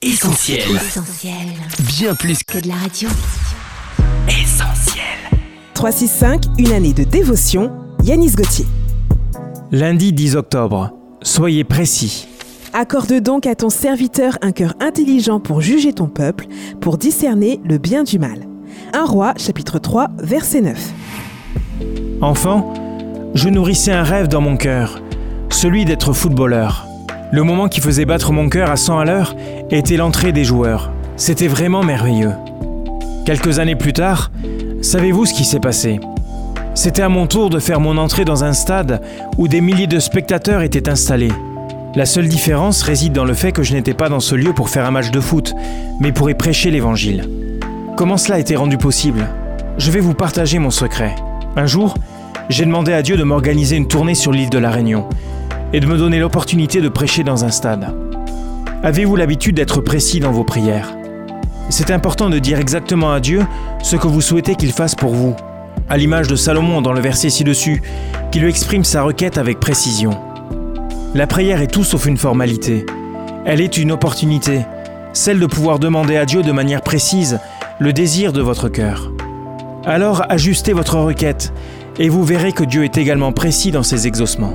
Essentiel. Essentiel. Bien plus Que de la radio. qu'essentiel. 365, une année de dévotion, Yanis Gauthier. Lundi 10 octobre. Soyez précis. Accorde donc à ton serviteur un cœur intelligent pour juger ton peuple, pour discerner le bien du mal. 1 roi, chapitre 3, verset 9. Enfant, je nourrissais un rêve dans mon cœur, celui d'être footballeur. Le moment qui faisait battre mon cœur à 100 à l'heure était l'entrée des joueurs. C'était vraiment merveilleux. Quelques années plus tard, savez-vous ce qui s'est passé? C'était à mon tour de faire mon entrée dans un stade où des milliers de spectateurs étaient installés. La seule différence réside dans le fait que je n'étais pas dans ce lieu pour faire un match de foot, mais pour y prêcher l'évangile. Comment cela a été rendu possible? Je vais vous partager mon secret. Un jour, j'ai demandé à Dieu de m'organiser une tournée sur l'île de la Réunion et de me donner l'opportunité de prêcher dans un stade. Avez-vous l'habitude d'être précis dans vos prières? C'est important de dire exactement à Dieu ce que vous souhaitez qu'il fasse pour vous, à l'image de Salomon dans le verset ci-dessus, qui lui exprime sa requête avec précision. La prière est tout sauf une formalité. Elle est une opportunité, celle de pouvoir demander à Dieu de manière précise le désir de votre cœur. Alors ajustez votre requête et vous verrez que Dieu est également précis dans ses exaucements.